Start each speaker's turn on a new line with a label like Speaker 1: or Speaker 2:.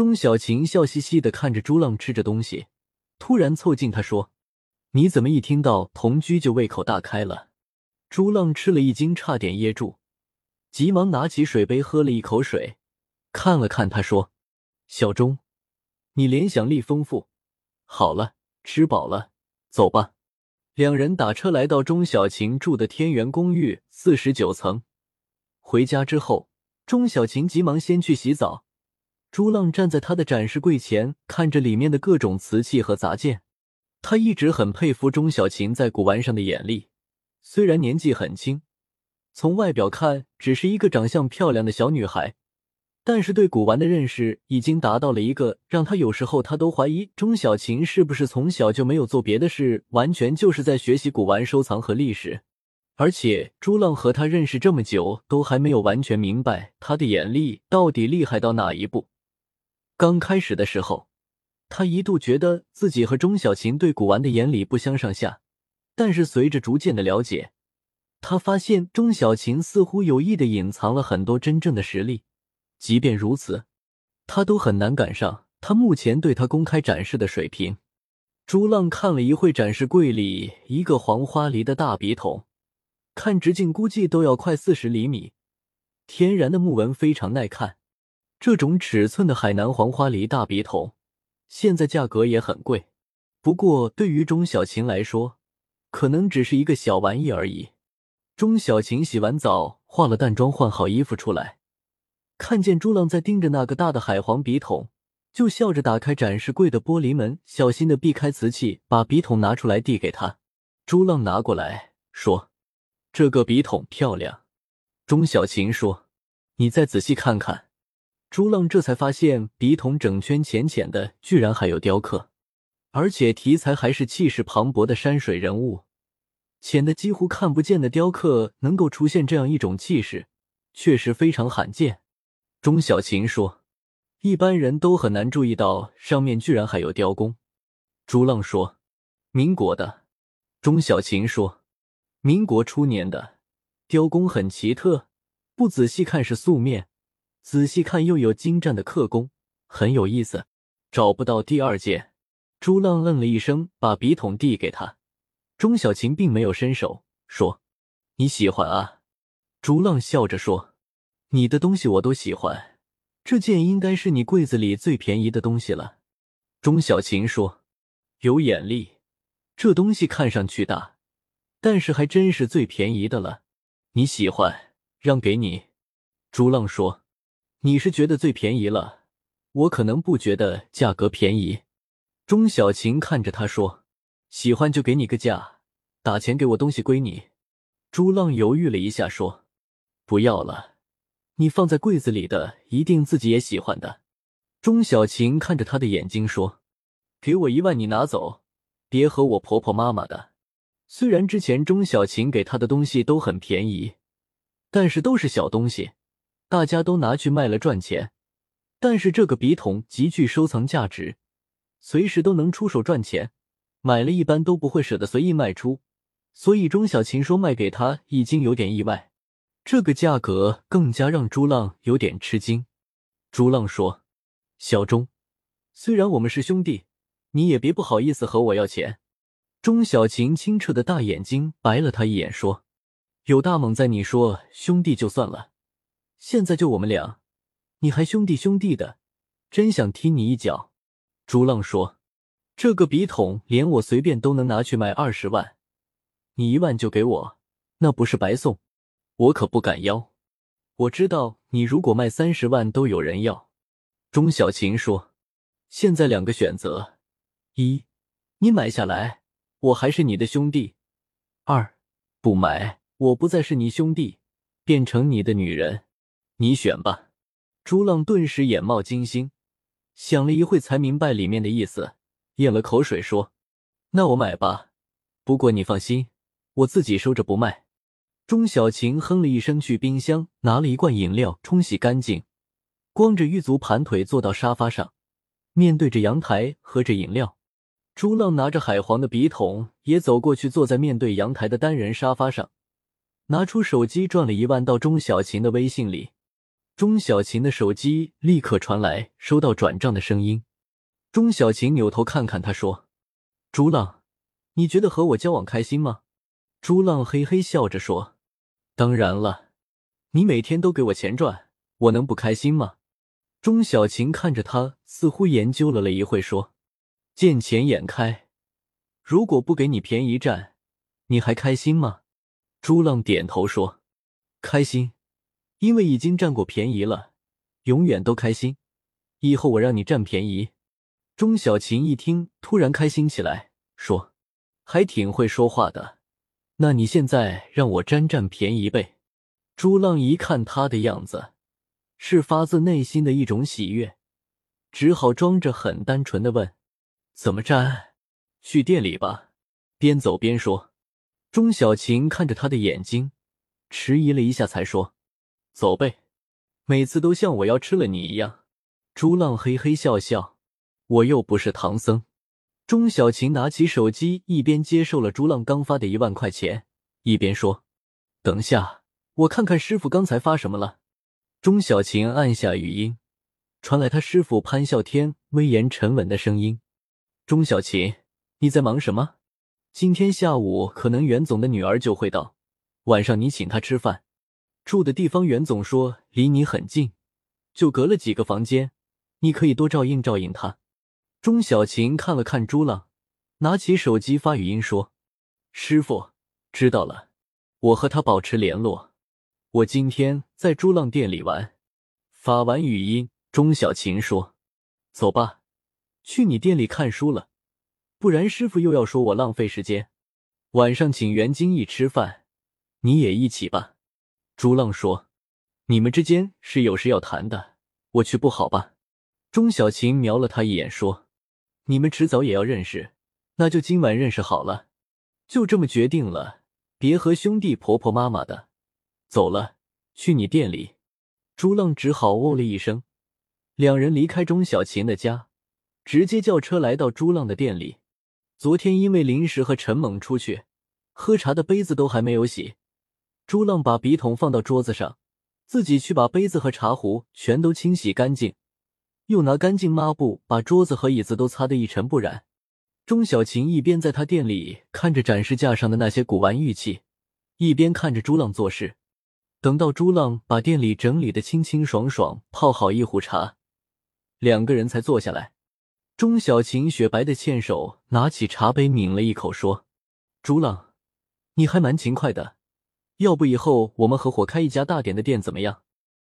Speaker 1: 钟小晴笑嘻嘻的看着朱浪吃着东西，突然凑近他说：“你怎么一听到同居就胃口大开了？”朱浪吃了一惊，差点噎住，急忙拿起水杯喝了一口水，看了看他说：“小钟，你联想力丰富。好了，吃饱了，走吧。”两人打车来到钟小晴住的天元公寓四十九层。回家之后，钟小晴急忙先去洗澡。朱浪站在他的展示柜前，看着里面的各种瓷器和杂件。他一直很佩服钟小琴在古玩上的眼力。虽然年纪很轻，从外表看只是一个长相漂亮的小女孩，但是对古玩的认识已经达到了一个让他有时候他都怀疑钟小琴是不是从小就没有做别的事，完全就是在学习古玩收藏和历史。而且朱浪和他认识这么久，都还没有完全明白他的眼力到底厉害到哪一步。刚开始的时候，他一度觉得自己和钟小琴对古玩的眼里不相上下。但是随着逐渐的了解，他发现钟小琴似乎有意的隐藏了很多真正的实力。即便如此，他都很难赶上他目前对他公开展示的水平。朱浪看了一会展示柜里一个黄花梨的大笔筒，看直径估计都要快四十厘米，天然的木纹非常耐看。这种尺寸的海南黄花梨大笔筒，现在价格也很贵。不过对于钟小晴来说，可能只是一个小玩意而已。钟小晴洗完澡，化了淡妆，换好衣服出来，看见朱浪在盯着那个大的海黄笔筒，就笑着打开展示柜的玻璃门，小心的避开瓷器，把笔筒拿出来递给他。朱浪拿过来说：“这个笔筒漂亮。”钟小晴说：“你再仔细看看。”朱浪这才发现笔筒整圈浅浅的，居然还有雕刻。而且题材还是气势磅礴的山水人物，浅的几乎看不见的雕刻能够出现这样一种气势，确实非常罕见。钟小琴说：“一般人都很难注意到上面居然还有雕工。”朱浪说：“民国的。”钟小琴说：“民国初年的雕工很奇特，不仔细看是素面，仔细看又有精湛的刻工，很有意思。找不到第二件。”朱浪嗯了一声，把笔筒递给他。钟小琴并没有伸手，说：“你喜欢啊？”朱浪笑着说：“你的东西我都喜欢，这件应该是你柜子里最便宜的东西了。”钟小琴说：“有眼力，这东西看上去大，但是还真是最便宜的了。你喜欢，让给你。”朱浪说：“你是觉得最便宜了，我可能不觉得价格便宜。”钟小琴看着他说：“喜欢就给你个价，打钱给我东西归你。”朱浪犹豫了一下说：“不要了，你放在柜子里的一定自己也喜欢的。”钟小琴看着他的眼睛说：“给我一万，你拿走，别和我婆婆妈妈的。”虽然之前钟小琴给他的东西都很便宜，但是都是小东西，大家都拿去卖了赚钱。但是这个笔筒极具收藏价值。随时都能出手赚钱，买了一般都不会舍得随意卖出，所以钟小琴说卖给他已经有点意外，这个价格更加让朱浪有点吃惊。朱浪说：“小钟，虽然我们是兄弟，你也别不好意思和我要钱。”钟小琴清澈的大眼睛白了他一眼，说：“有大猛在，你说兄弟就算了，现在就我们俩，你还兄弟兄弟的，真想踢你一脚。”朱浪说：“这个笔筒连我随便都能拿去卖二十万，你一万就给我，那不是白送？我可不敢要。我知道你如果卖三十万都有人要。”钟小琴说：“现在两个选择：一，你买下来，我还是你的兄弟；二，不买，我不再是你兄弟，变成你的女人。你选吧。”朱浪顿时眼冒金星。想了一会，才明白里面的意思，咽了口水说：“那我买吧，不过你放心，我自己收着不卖。”钟小晴哼了一声，去冰箱拿了一罐饮料，冲洗干净，光着玉足盘腿坐到沙发上，面对着阳台喝着饮料。朱浪拿着海皇的笔筒也走过去，坐在面对阳台的单人沙发上，拿出手机转了一万到钟小晴的微信里。钟小琴的手机立刻传来收到转账的声音。钟小琴扭头看看他，说：“朱浪，你觉得和我交往开心吗？”朱浪嘿嘿笑着说：“当然了，你每天都给我钱赚，我能不开心吗？”钟小琴看着他，似乎研究了了一会，说：“见钱眼开，如果不给你便宜占，你还开心吗？”朱浪点头说：“开心，因为已经占过便宜了，永远都开心。以后我让你占便宜。”钟小琴一听，突然开心起来，说：“还挺会说话的。那你现在让我占占便宜呗？”朱浪一看他的样子，是发自内心的一种喜悦，只好装着很单纯的问：“怎么占？去店里吧。”边走边说。钟小琴看着他的眼睛，迟疑了一下，才说：“走呗。”每次都像我要吃了你一样。朱浪嘿嘿笑笑。我又不是唐僧。钟小琴拿起手机，一边接受了朱浪刚发的一万块钱，一边说：“等下，我看看师傅刚才发什么了。”钟小琴按下语音，传来他师傅潘啸天威严沉稳的声音：“钟小琴，你在忙什么？今天下午可能袁总的女儿就会到，晚上你请她吃饭，住的地方袁总说离你很近，就隔了几个房间，你可以多照应照应他。”钟小琴看了看朱浪，拿起手机发语音说：“师傅，知道了，我和他保持联络。我今天在朱浪店里玩。”发完语音，钟小琴说：“走吧，去你店里看书了，不然师傅又要说我浪费时间。晚上请袁金义吃饭，你也一起吧。”朱浪说：“你们之间是有事要谈的，我去不好吧？”钟小琴瞄了他一眼说。你们迟早也要认识，那就今晚认识好了，就这么决定了。别和兄弟婆婆妈妈的，走了，去你店里。朱浪只好哦了一声。两人离开钟小琴的家，直接叫车来到朱浪的店里。昨天因为临时和陈猛出去喝茶的杯子都还没有洗，朱浪把笔筒放到桌子上，自己去把杯子和茶壶全都清洗干净。又拿干净抹布把桌子和椅子都擦得一尘不染。钟小琴一边在他店里看着展示架上的那些古玩玉器，一边看着朱浪做事。等到朱浪把店里整理的清清爽爽，泡好一壶茶，两个人才坐下来。钟小琴雪白的纤手拿起茶杯抿了一口，说：“朱浪，你还蛮勤快的，要不以后我们合伙开一家大点的店怎么样？”